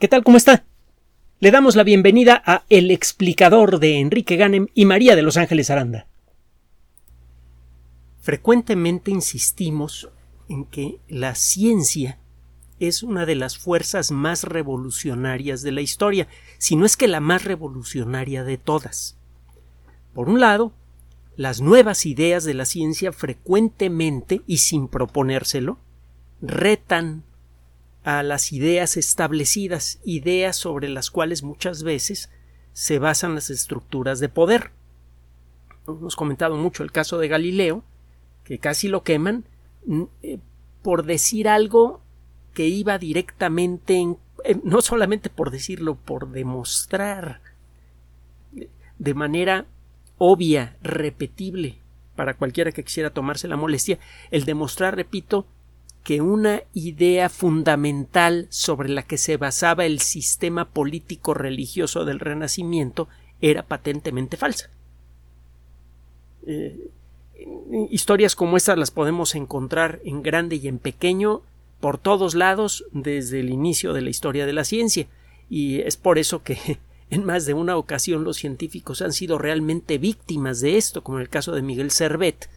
¿Qué tal? ¿Cómo está? Le damos la bienvenida a El explicador de Enrique Ganem y María de Los Ángeles Aranda. Frecuentemente insistimos en que la ciencia es una de las fuerzas más revolucionarias de la historia, si no es que la más revolucionaria de todas. Por un lado, las nuevas ideas de la ciencia frecuentemente y sin proponérselo retan a las ideas establecidas, ideas sobre las cuales muchas veces se basan las estructuras de poder. Hemos comentado mucho el caso de Galileo, que casi lo queman eh, por decir algo que iba directamente en, no solamente por decirlo, por demostrar de manera obvia, repetible, para cualquiera que quisiera tomarse la molestia, el demostrar, repito, que una idea fundamental sobre la que se basaba el sistema político religioso del Renacimiento era patentemente falsa. Eh, historias como estas las podemos encontrar en grande y en pequeño por todos lados desde el inicio de la historia de la ciencia y es por eso que en más de una ocasión los científicos han sido realmente víctimas de esto, como en el caso de Miguel Servet,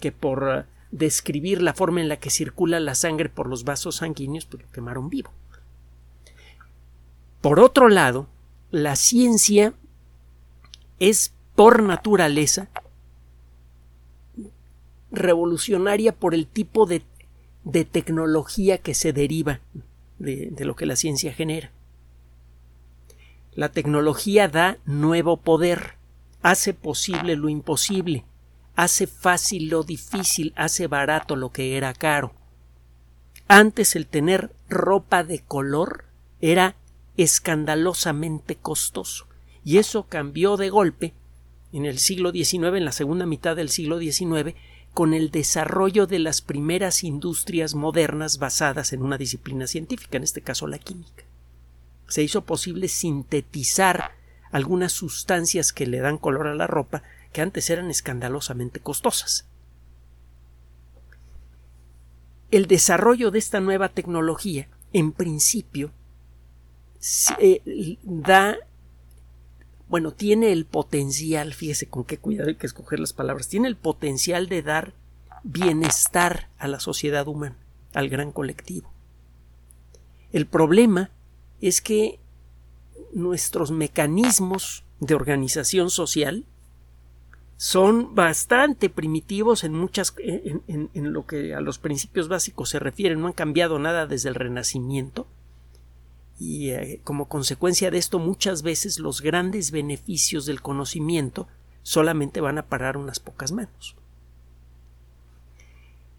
que por describir la forma en la que circula la sangre por los vasos sanguíneos, pues lo quemaron vivo. Por otro lado, la ciencia es por naturaleza revolucionaria por el tipo de, tecnología que se deriva de, de lo que la ciencia genera. La tecnología da nuevo poder, hace posible lo imposible, hace fácil lo difícil, hace barato lo que era caro. Antes el tener ropa de color era escandalosamente costoso, y eso cambió de golpe en el siglo XIX, en la segunda mitad del siglo XIX, con el desarrollo de las primeras industrias modernas basadas en una disciplina científica, en este caso la química. Se hizo posible sintetizar algunas sustancias que le dan color a la ropa que antes eran escandalosamente costosas. El desarrollo de esta nueva tecnología, en principio, eh, da bueno, tiene el potencial, fíjese con qué cuidado hay que escoger las palabras, tiene el potencial de dar bienestar a la sociedad humana, al gran colectivo. El problema es que nuestros mecanismos de organización social son bastante primitivos en muchas en, lo que a los principios básicos se refiere no han cambiado nada desde el renacimiento. Y eh, como consecuencia de esto muchas veces los grandes beneficios del conocimiento solamente van a parar unas pocas manos.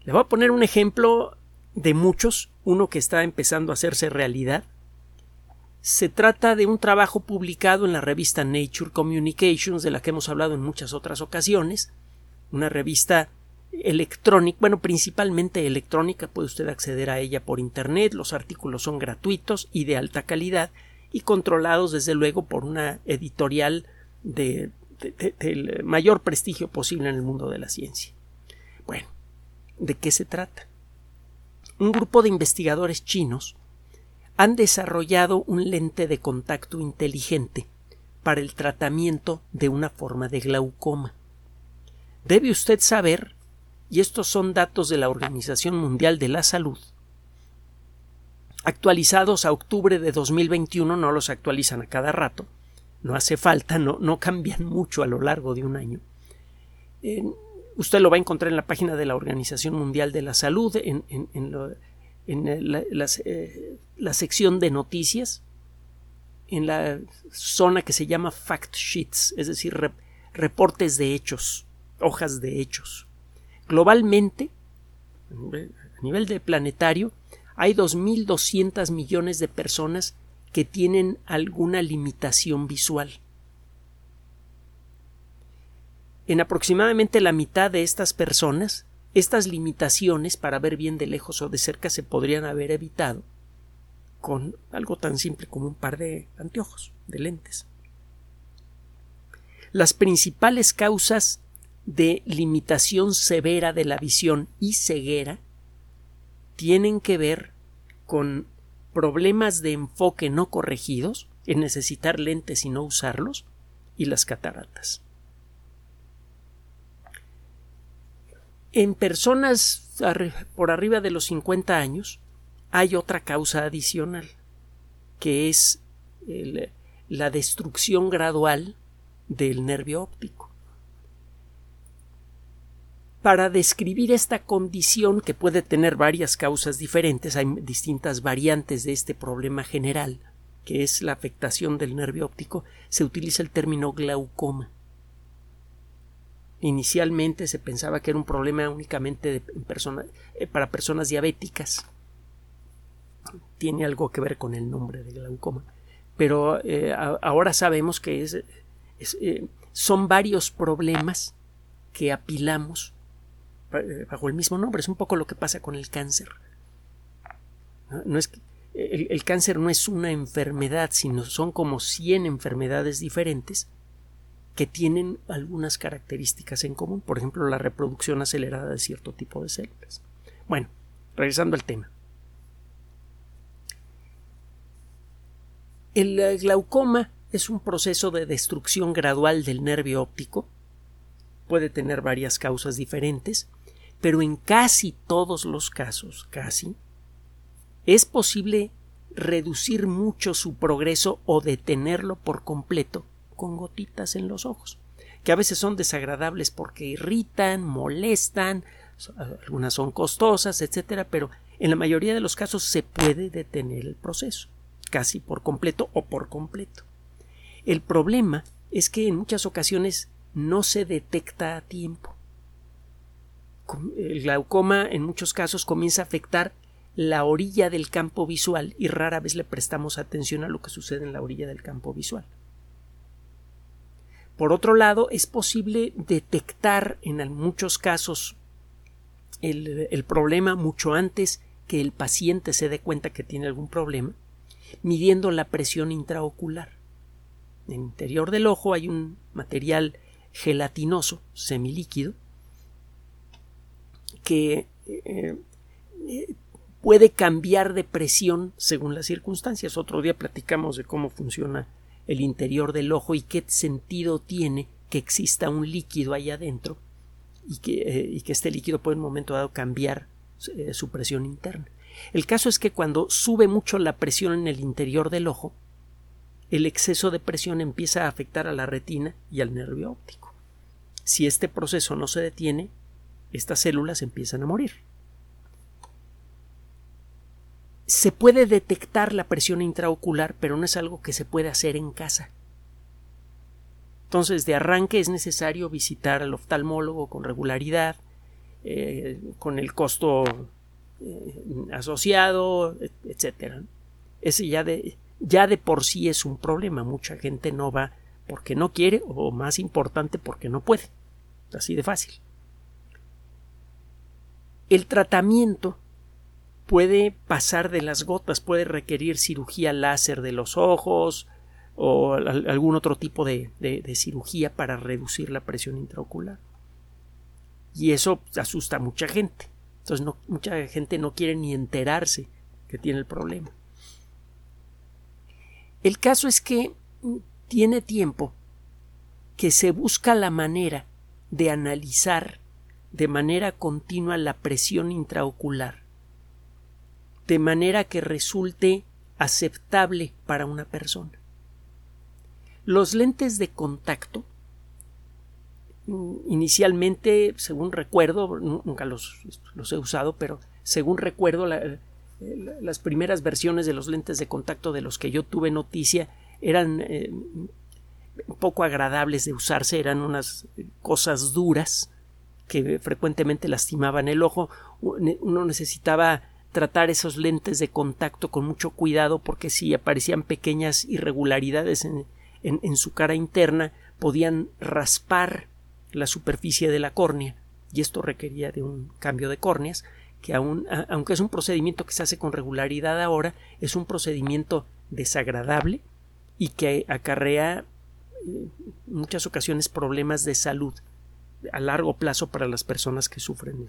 Le voy a poner un ejemplo de muchos. Uno que está empezando a hacerse realidad se trata de un trabajo publicado en la revista Nature Communications, de la que hemos hablado en muchas otras ocasiones, una revista electrónica, bueno, principalmente electrónica, puede usted acceder a ella por Internet, los artículos son gratuitos y de alta calidad y controlados desde luego por una editorial de, del mayor prestigio posible en el mundo de la ciencia. Bueno, ¿de qué se trata? Un grupo de investigadores chinos han desarrollado un lente de contacto inteligente para el tratamiento de una forma de glaucoma. Debe usted saber, y estos son datos de la Organización Mundial de la Salud, actualizados a octubre de 2021, no los actualizan a cada rato, no hace falta, no, no cambian mucho a lo largo de un año. usted lo va a encontrar en la página de la Organización Mundial de la Salud, en, en lo, en eh, la, sección de noticias, en la zona que se llama fact sheets, es decir, reportes de hechos, hojas de hechos. Globalmente, a nivel de planetario, hay 2.200 millones de personas que tienen alguna limitación visual. En aproximadamente la mitad de estas personas estas limitaciones para ver bien de lejos o de cerca se podrían haber evitado con algo tan simple como un par de anteojos, de lentes. Las principales causas de limitación severa de la visión y ceguera tienen que ver con problemas de enfoque no corregidos, en necesitar lentes y no usarlos, y las cataratas. En personas por arriba de los 50 años hay otra causa adicional, que es la destrucción gradual del nervio óptico. Para describir esta condición, que puede tener varias causas diferentes, hay distintas variantes de este problema general, que es la afectación del nervio óptico, se utiliza el término glaucoma. Inicialmente se pensaba que era un problema únicamente eh, para personas diabéticas. Tiene algo que ver con el nombre de glaucoma. Pero eh, ahora sabemos que eh, son varios problemas que apilamos bajo el mismo nombre. Es un poco lo que pasa con el cáncer. No, es el, el, cáncer no es una enfermedad, sino son como 100 enfermedades diferentes que tienen algunas características en común, por ejemplo, la reproducción acelerada de cierto tipo de células. Bueno, regresando al tema. El eh, glaucoma es un proceso de destrucción gradual del nervio óptico. Puede tener varias causas diferentes, pero en casi todos los casos, casi, es posible reducir mucho su progreso o detenerlo por completo con gotitas en los ojos, que a veces son desagradables porque irritan, molestan, algunas son costosas, etcétera, pero en la mayoría de los casos se puede detener el proceso, casi por completo o por completo. El problema es que en muchas ocasiones no se detecta a tiempo. El glaucoma en muchos casos comienza a afectar la orilla del campo visual y rara vez le prestamos atención a lo que sucede en la orilla del campo visual. Por otro lado, es posible detectar en muchos casos el, problema mucho antes que el paciente se dé cuenta que tiene algún problema, midiendo la presión intraocular. En el interior del ojo hay un material gelatinoso, semilíquido, que eh, eh, puede cambiar de presión según las circunstancias. Otro día platicamos de cómo funciona el interior del ojo y qué sentido tiene que exista un líquido ahí adentro y que, eh, que este líquido puede en un momento dado cambiar eh, su presión interna. El caso es que cuando sube mucho la presión en el interior del ojo, el exceso de presión empieza a afectar a la retina y al nervio óptico. Si este proceso no se detiene, estas células empiezan a morir se puede detectar la presión intraocular, pero no es algo que se puede hacer en casa. Entonces, de arranque es necesario visitar al oftalmólogo con regularidad, eh, con el costo eh, asociado, etc. Ese ya de, ya de por sí es un problema. Mucha gente no va porque no quiere o, más importante, porque no puede. Así de fácil. El tratamiento puede pasar de las gotas, puede requerir cirugía láser de los ojos o algún otro tipo de, cirugía para reducir la presión intraocular. Y eso asusta a mucha gente. Entonces mucha gente no quiere ni enterarse que tiene el problema. El caso es que tiene tiempo que se busca la manera de analizar de manera continua la presión intraocular de manera que resulte aceptable para una persona. Los lentes de contacto mm, inicialmente, según recuerdo, nunca los, he usado, pero según recuerdo, las primeras versiones de los lentes de contacto de los que yo tuve noticia eran eh, poco agradables de usarse, eran unas cosas duras que frecuentemente lastimaban el ojo. Uno necesitaba tratar esos lentes de contacto con mucho cuidado porque si aparecían pequeñas irregularidades en, en, su cara interna podían raspar la superficie de la córnea y esto requería de un cambio de córneas que aun, aunque es un procedimiento que se hace con regularidad ahora es un procedimiento desagradable y que acarrea en muchas ocasiones problemas de salud a largo plazo para las personas que sufren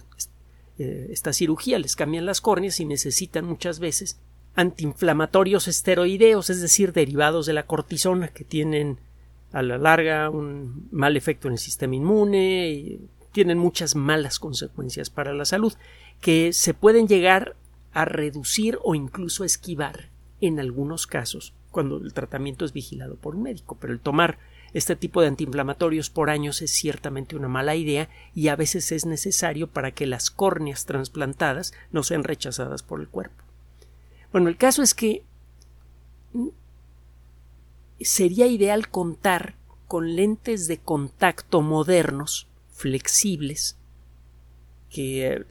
eh, esta cirugía, les cambian las córneas y necesitan muchas veces antiinflamatorios esteroideos, es decir, derivados de la cortisona que tienen a la larga un mal efecto en el sistema inmune y tienen muchas malas consecuencias para la salud que se pueden llegar a reducir o incluso esquivar en algunos casos cuando el tratamiento es vigilado por un médico, pero el tomar este tipo de antiinflamatorios por años es ciertamente una mala idea y a veces es necesario para que las córneas trasplantadas no sean rechazadas por el cuerpo. Bueno, el caso es que sería ideal contar con lentes de contacto modernos, flexibles, que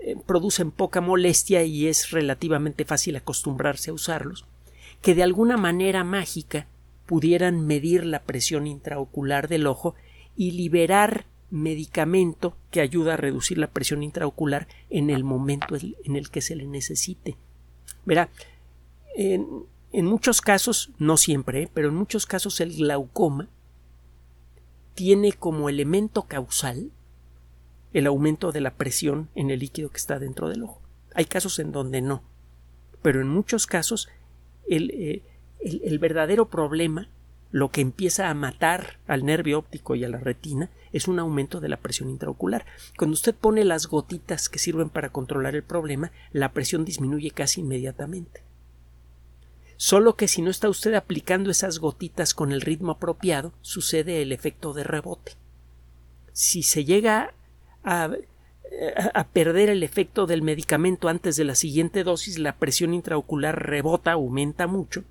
eh, producen poca molestia y es relativamente fácil acostumbrarse a usarlos, que de alguna manera mágica pudieran medir la presión intraocular del ojo y liberar medicamento que ayuda a reducir la presión intraocular en el momento en el que se le necesite. Verá, en, muchos casos, no siempre, ¿eh? pero en muchos casos el glaucoma tiene como elemento causal el aumento de la presión en el líquido que está dentro del ojo. Hay casos en donde no, pero en muchos casos el, eh, el, verdadero problema, lo que empieza a matar al nervio óptico y a la retina, es un aumento de la presión intraocular. Cuando usted pone las gotitas que sirven para controlar el problema, la presión disminuye casi inmediatamente. Solo que si no está usted aplicando esas gotitas con el ritmo apropiado, sucede el efecto de rebote. Si se llega a, perder el efecto del medicamento antes de la siguiente dosis, la presión intraocular rebota, aumenta mucho,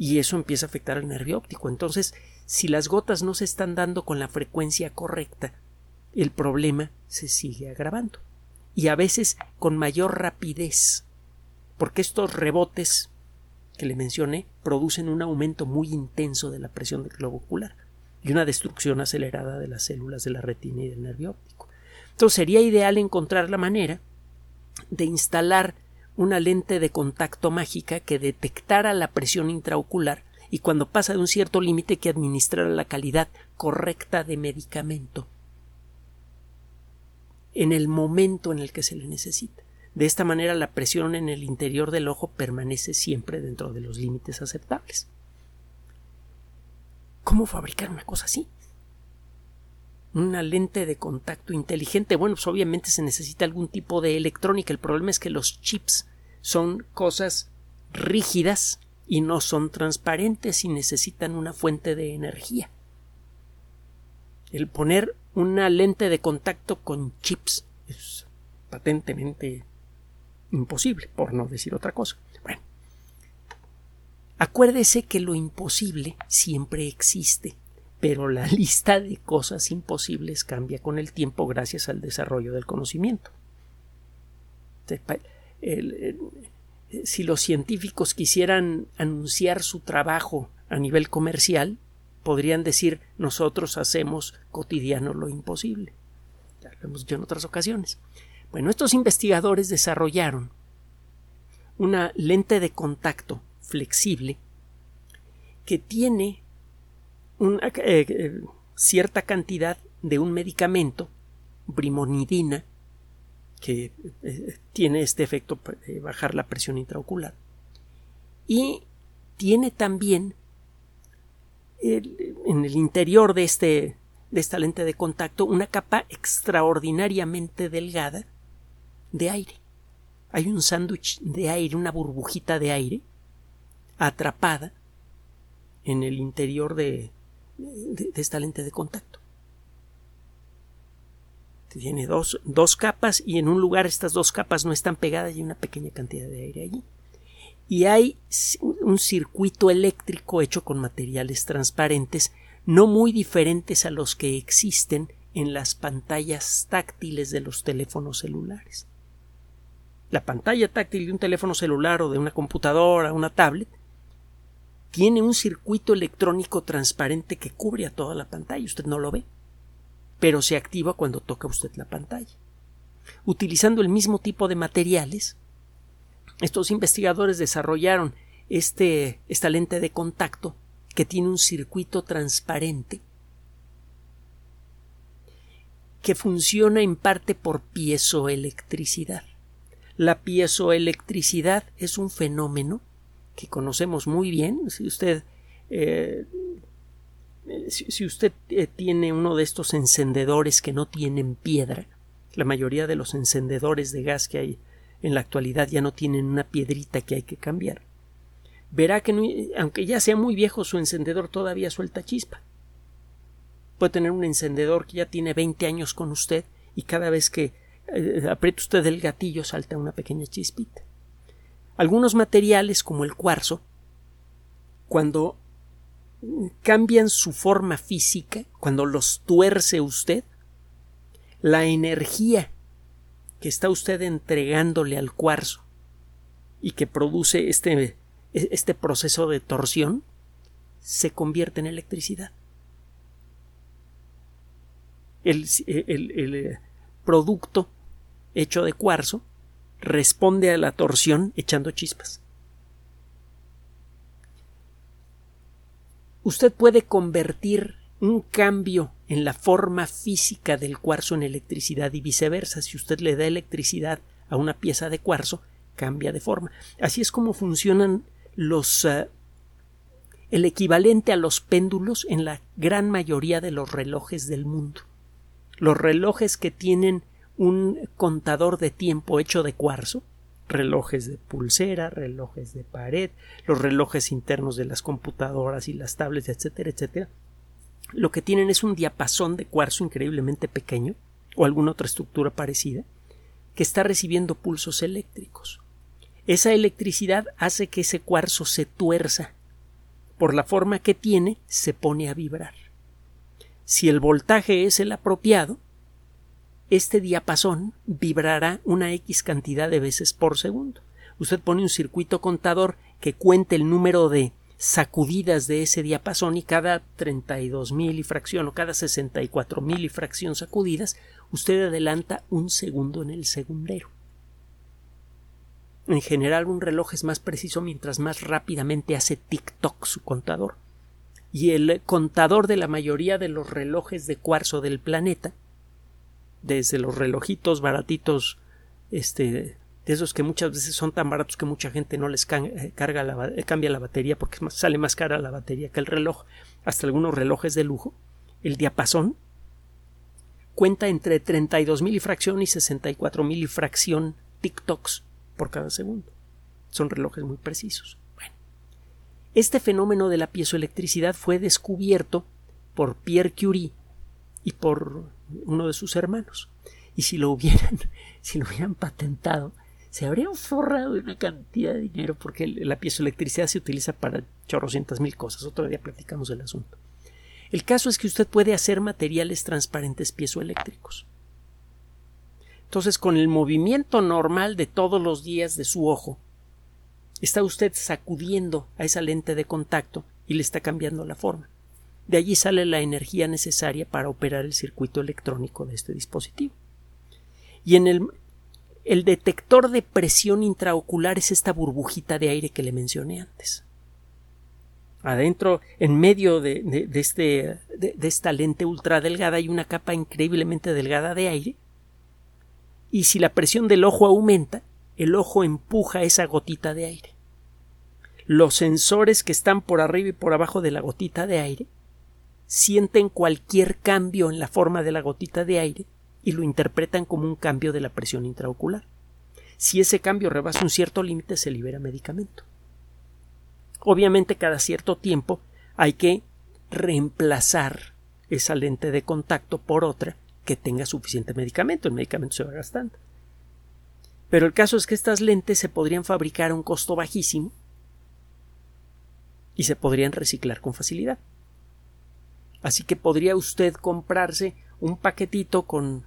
y eso empieza a afectar al nervio óptico. Entonces, si las gotas no se están dando con la frecuencia correcta, el problema se sigue agravando. Y a veces con mayor rapidez, porque estos rebotes que le mencioné producen un aumento muy intenso de la presión del globo ocular y una destrucción acelerada de las células de la retina y del nervio óptico. Entonces sería ideal encontrar la manera de instalar una lente de contacto mágica que detectara la presión intraocular y cuando pasa de un cierto límite que administrara la calidad correcta de medicamento en el momento en el que se le necesita. De esta manera la presión en el interior del ojo permanece siempre dentro de los límites aceptables. ¿Cómo fabricar una cosa así? Una lente de contacto inteligente. Bueno, pues obviamente se necesita algún tipo de electrónica. El problema es que los chips son cosas rígidas y no son transparentes y necesitan una fuente de energía. El poner una lente de contacto con chips es patentemente imposible, por no decir otra cosa. Bueno, acuérdese que lo imposible siempre existe, pero la lista de cosas imposibles cambia con el tiempo gracias al desarrollo del conocimiento si los científicos quisieran anunciar su trabajo a nivel comercial, podrían decir nosotros hacemos cotidiano lo imposible. Ya lo hemos dicho en otras ocasiones. Bueno, estos investigadores desarrollaron una lente de contacto flexible que tiene una eh, eh, cierta cantidad de un medicamento, brimonidina, que eh, tiene este efecto de bajar la presión intraocular. Y tiene también en el interior de, este, de esta lente de contacto una capa extraordinariamente delgada de aire. Hay un sándwich de aire, una burbujita de aire atrapada en el interior de esta lente de contacto tiene dos, dos capas y en un lugar estas dos capas no están pegadas y hay una pequeña cantidad de aire allí. Y hay un circuito eléctrico hecho con materiales transparentes no muy diferentes a los que existen en las pantallas táctiles de los teléfonos celulares. La pantalla táctil de un teléfono celular o de una computadora, una tablet, tiene un circuito electrónico transparente que cubre a toda la pantalla. Usted no lo ve pero se activa cuando toca usted la pantalla. Utilizando el mismo tipo de materiales, estos investigadores desarrollaron este, esta lente de contacto que tiene un circuito transparente que funciona en parte por piezoelectricidad. La piezoelectricidad es un fenómeno que conocemos muy bien. Si usted, eh, si, usted eh, tiene uno de estos encendedores que no tienen piedra, la mayoría de los encendedores de gas que hay en la actualidad ya no tienen una piedrita que hay que cambiar. Verá que aunque ya sea muy viejo su encendedor todavía suelta chispa. Puede tener un encendedor que ya tiene 20 años con usted y cada vez que eh, aprieta usted el gatillo salta una pequeña chispita. Algunos materiales como el cuarzo, cuando cambian su forma física, cuando los tuerce usted, la energía que está usted entregándole al cuarzo y que produce este, este proceso de torsión se convierte en electricidad. El, el, eh, producto hecho de cuarzo responde a la torsión echando chispas. Usted puede convertir un cambio en la forma física del cuarzo en electricidad y viceversa. Si usted le da electricidad a una pieza de cuarzo, cambia de forma. Así es como funcionan los eh, el equivalente a los péndulos en la gran mayoría de los relojes del mundo. Los relojes que tienen un contador de tiempo hecho de cuarzo, relojes de pulsera, relojes de pared, los relojes internos de las computadoras y las tablets, etcétera, etcétera, lo que tienen es un diapasón de cuarzo increíblemente pequeño o alguna otra estructura parecida que está recibiendo pulsos eléctricos. Esa electricidad hace que ese cuarzo se tuerza. Por la forma que tiene, se pone a vibrar. Si el voltaje es el apropiado, este diapasón vibrará una X cantidad de veces por segundo. Usted pone un circuito contador que cuente el número de sacudidas de ese diapasón y cada 32 mil y fracción o cada 64 mil y fracción sacudidas, usted adelanta un segundo en el segundero. En general, un reloj es más preciso mientras más rápidamente hace tic-toc su contador. Y el contador de la mayoría de los relojes de cuarzo del planeta, desde los relojitos baratitos este, de esos que muchas veces son tan baratos que mucha gente no les eh, carga la, eh, cambia la batería porque sale más cara la batería que el reloj, hasta algunos relojes de lujo, el diapasón cuenta entre 32 mil y fracción y 64 mil TikToks por cada segundo. Son relojes muy precisos. Este fenómeno de la piezoelectricidad fue descubierto por Pierre Curie y por uno de sus hermanos. Y si lo hubieran, si lo hubieran patentado, se habrían forrado una cantidad de dinero porque la piezoelectricidad se utiliza para chorrocientas mil cosas. Otro día platicamos del asunto. El caso es que usted puede hacer materiales transparentes piezoeléctricos. Entonces, con el movimiento normal de todos los días de su ojo, está usted sacudiendo a esa lente de contacto y le está cambiando la forma. De allí sale la energía necesaria para operar el circuito electrónico de este dispositivo. Y en el, el detector de presión intraocular es esta burbujita de aire que le mencioné antes. Adentro, en medio de, este, de, esta lente ultra delgada hay una capa increíblemente delgada de aire. Y si la presión del ojo aumenta, el ojo empuja esa gotita de aire. Los sensores que están por arriba y por abajo de la gotita de aire sienten cualquier cambio en la forma de la gotita de aire y lo interpretan como un cambio de la presión intraocular. Si ese cambio rebasa un cierto límite, se libera medicamento. Obviamente, cada cierto tiempo hay que reemplazar esa lente de contacto por otra que tenga suficiente medicamento. El medicamento se va gastando. Pero el caso es que estas lentes se podrían fabricar a un costo bajísimo y se podrían reciclar con facilidad. Así que podría usted comprarse un paquetito con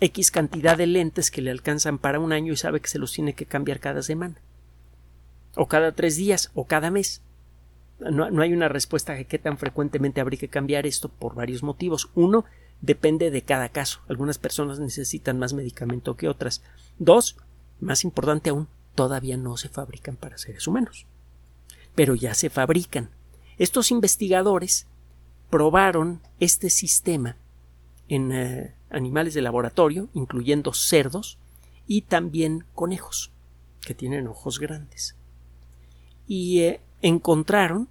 X cantidad de lentes que le alcanzan para un año y sabe que se los tiene que cambiar cada semana. O cada tres días, o cada mes. No, no hay una respuesta a qué tan frecuentemente habría que cambiar esto por varios motivos. Uno, depende de cada caso. Algunas personas necesitan más medicamento que otras. Dos, más importante aún, todavía no se fabrican para seres humanos. Pero ya se fabrican. Estos investigadores probaron este sistema en eh, animales de laboratorio, incluyendo cerdos, y también conejos, que tienen ojos grandes. Y eh, encontraron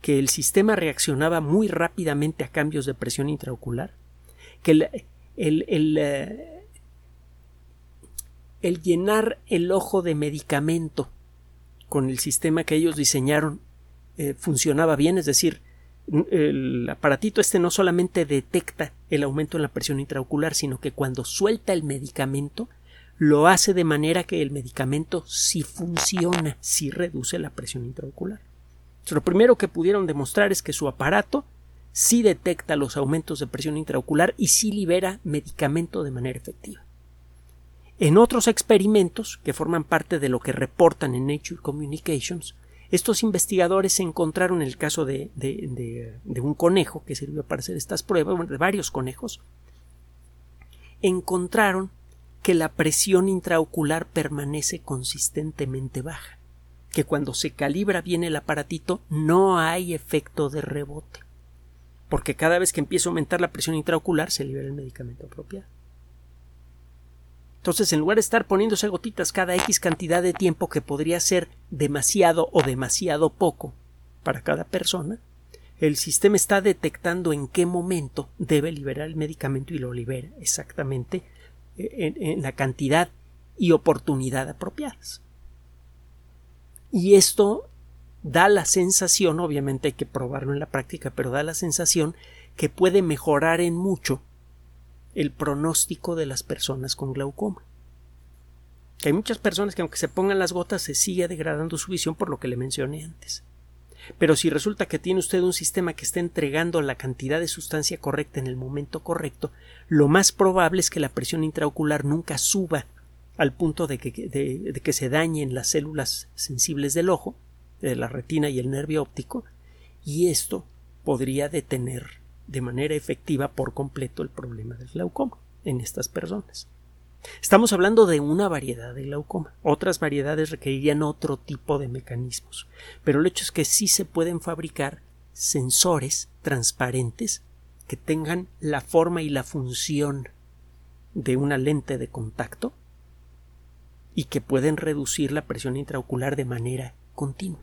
que el sistema reaccionaba muy rápidamente a cambios de presión intraocular, que el, el, eh, el llenar el ojo de medicamento con el sistema que ellos diseñaron eh, funcionaba bien, es decir, el aparatito este no solamente detecta el aumento en la presión intraocular, sino que cuando suelta el medicamento, lo hace de manera que el medicamento sí funciona, sí reduce la presión intraocular. lo primero que pudieron demostrar es que su aparato sí detecta los aumentos de presión intraocular y sí libera medicamento de manera efectiva. En otros experimentos, que forman parte de lo que reportan en Nature Communications, estos investigadores encontraron el caso de, de, un conejo que sirvió para hacer estas pruebas, de varios conejos, encontraron que la presión intraocular permanece consistentemente baja, que cuando se calibra bien el aparatito no hay efecto de rebote, porque cada vez que empieza a aumentar la presión intraocular se libera el medicamento apropiado. Entonces, en lugar de estar poniéndose gotitas cada X cantidad de tiempo que podría ser demasiado o demasiado poco para cada persona, el sistema está detectando en qué momento debe liberar el medicamento y lo libera exactamente eh, en, la cantidad y oportunidad apropiadas. Y esto da la sensación, obviamente hay que probarlo en la práctica, pero da la sensación que puede mejorar en mucho el pronóstico de las personas con glaucoma. Hay muchas personas que aunque se pongan las gotas se sigue degradando su visión por lo que le mencioné antes. Pero si resulta que tiene usted un sistema que está entregando la cantidad de sustancia correcta en el momento correcto, lo más probable es que la presión intraocular nunca suba al punto de que se dañen las células sensibles del ojo, de la retina y el nervio óptico, y esto podría detener de manera efectiva por completo el problema del glaucoma en estas personas. Estamos hablando de una variedad de glaucoma. Otras variedades requerirían otro tipo de mecanismos. Pero el hecho es que sí se pueden fabricar sensores transparentes que tengan la forma y la función de una lente de contacto y que pueden reducir la presión intraocular de manera continua.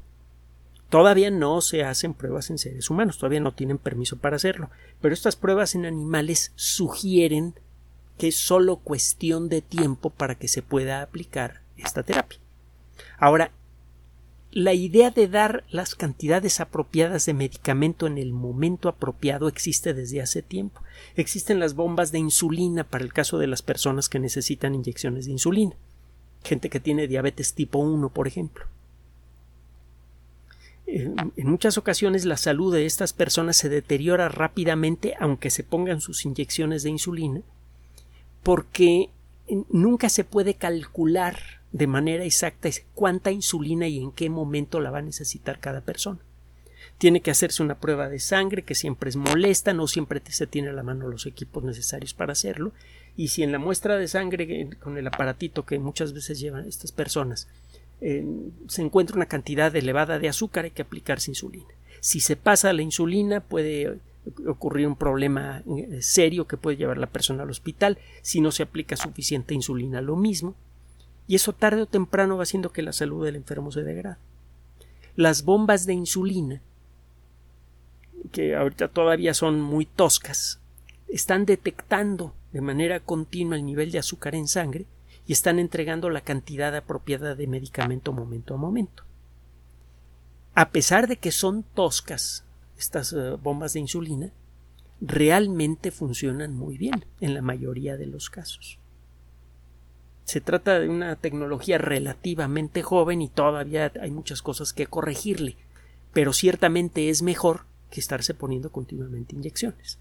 Todavía no se hacen pruebas en seres humanos, todavía no tienen permiso para hacerlo, pero estas pruebas en animales sugieren que es solo cuestión de tiempo para que se pueda aplicar esta terapia. Ahora, la idea de dar las cantidades apropiadas de medicamento en el momento apropiado existe desde hace tiempo. Existen las bombas de insulina para el caso de las personas que necesitan inyecciones de insulina. Gente que tiene diabetes tipo 1, por ejemplo en muchas ocasiones la salud de estas personas se deteriora rápidamente aunque se pongan sus inyecciones de insulina porque nunca se puede calcular de manera exacta cuánta insulina y en qué momento la va a necesitar cada persona. Tiene que hacerse una prueba de sangre que siempre es molesta, no siempre se tiene a la mano los equipos necesarios para hacerlo, y si en la muestra de sangre con el aparatito que muchas veces llevan estas personas se encuentra una cantidad elevada de azúcar, hay que aplicarse insulina. Si se pasa la insulina, puede ocurrir un problema eh, serio que puede llevar a la persona al hospital. Si no se aplica suficiente insulina, lo mismo. Y eso tarde o temprano va haciendo que la salud del enfermo se degrade. Las bombas de insulina, que ahorita todavía son muy toscas, están detectando de manera continua el nivel de azúcar en sangre y están entregando la cantidad apropiada de medicamento momento a momento. A pesar de que son toscas estas eh, bombas de insulina, realmente funcionan muy bien en la mayoría de los casos. Se trata de una tecnología relativamente joven y todavía hay muchas cosas que corregirle, pero ciertamente es mejor que estarse poniendo continuamente inyecciones.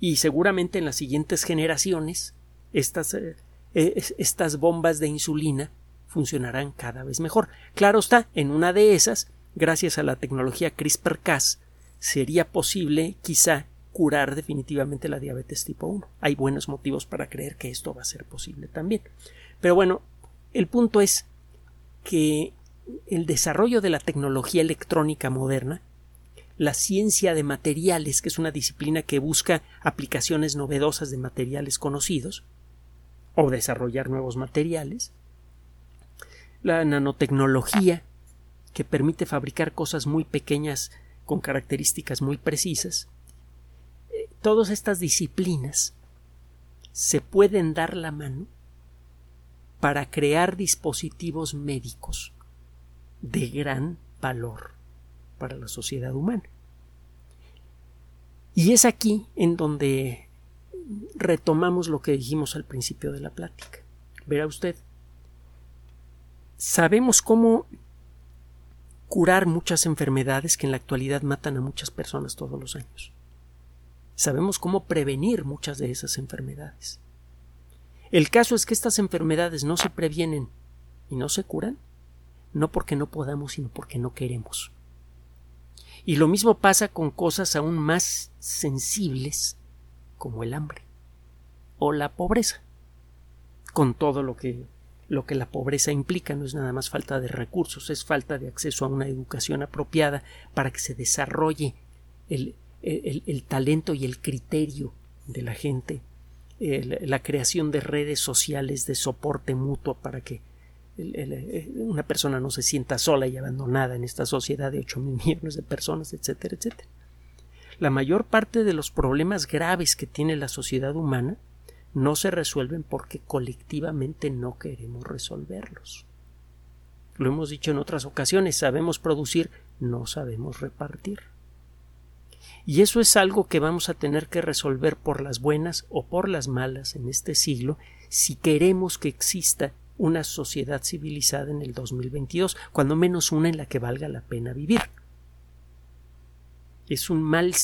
Y seguramente en las siguientes generaciones estas, eh, estas bombas de insulina funcionarán cada vez mejor. Claro está, en una de esas, gracias a la tecnología CRISPR-Cas, sería posible quizá curar definitivamente la diabetes tipo 1. Hay buenos motivos para creer que esto va a ser posible también. Pero bueno, el punto es que el desarrollo de la tecnología electrónica moderna, la ciencia de materiales, que es una disciplina que busca aplicaciones novedosas de materiales conocidos, o desarrollar nuevos materiales, la nanotecnología, que permite fabricar cosas muy pequeñas con características muy precisas, eh, todas estas disciplinas se pueden dar la mano para crear dispositivos médicos de gran valor para la sociedad humana. Y es aquí en donde retomamos lo que dijimos al principio de la plática. Verá usted, sabemos cómo curar muchas enfermedades que en la actualidad matan a muchas personas todos los años. Sabemos cómo prevenir muchas de esas enfermedades. El caso es que estas enfermedades no se previenen y no se curan, no porque no podamos, sino porque no queremos. Y lo mismo pasa con cosas aún más sensibles como el hambre o la pobreza, con todo lo que lo que la pobreza implica no es nada más falta de recursos, es falta de acceso a una educación apropiada para que se desarrolle el, el, talento y el criterio de la gente, la creación de redes sociales de soporte mutuo para que eh, una persona no se sienta sola y abandonada en esta sociedad de 8 mil millones de personas, etcétera, etcétera. La mayor parte de los problemas graves que tiene la sociedad humana no se resuelven porque colectivamente no queremos resolverlos. Lo hemos dicho en otras ocasiones, sabemos producir, no sabemos repartir. Y eso es algo que vamos a tener que resolver por las buenas o por las malas en este siglo si queremos que exista una sociedad civilizada en el 2022, cuando menos una en la que valga la pena vivir. Es un mal,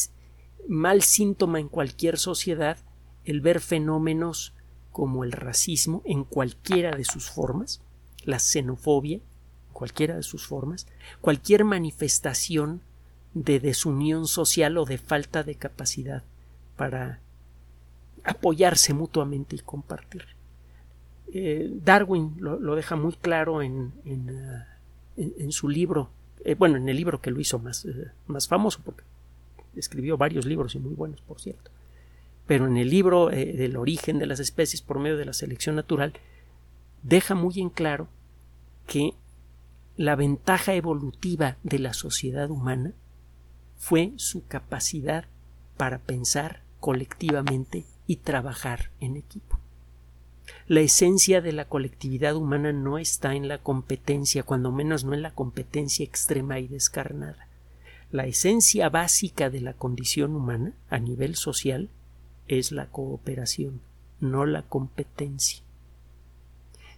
mal síntoma en cualquier sociedad el ver fenómenos como el racismo en cualquiera de sus formas, la xenofobia, cualquiera de sus formas, cualquier manifestación de desunión social o de falta de capacidad para apoyarse mutuamente y compartir. Eh, Darwin lo, deja muy claro en, en, su libro, eh, bueno, en el libro que lo hizo más, eh, más famoso, porque escribió varios libros y muy buenos, por cierto, pero en el libro del origen de las especies por medio de la selección natural, deja muy en claro que la ventaja evolutiva de la sociedad humana fue su capacidad para pensar colectivamente y trabajar en equipo. La esencia de la colectividad humana no está en la competencia, cuando menos no en la competencia extrema y descarnada. La esencia básica de la condición humana a nivel social es la cooperación, no la competencia.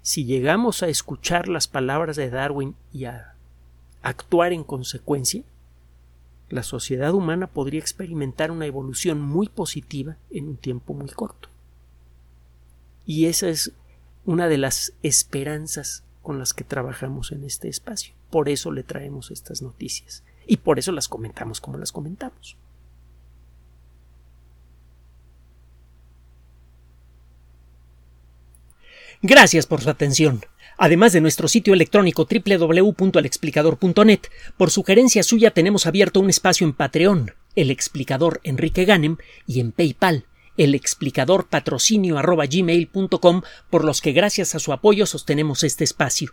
Si llegamos a escuchar las palabras de Darwin y a actuar en consecuencia, la sociedad humana podría experimentar una evolución muy positiva en un tiempo muy corto. Y esa es una de las esperanzas con las que trabajamos en este espacio. Por eso le traemos estas noticias y por eso las comentamos como las comentamos. Gracias por su atención. Además de nuestro sitio electrónico www.alexplicador.net, por sugerencia suya tenemos abierto un espacio en Patreon, el explicador Enrique Ganem, y en PayPal, el explicador patrocinio por los que gracias a su apoyo sostenemos este espacio.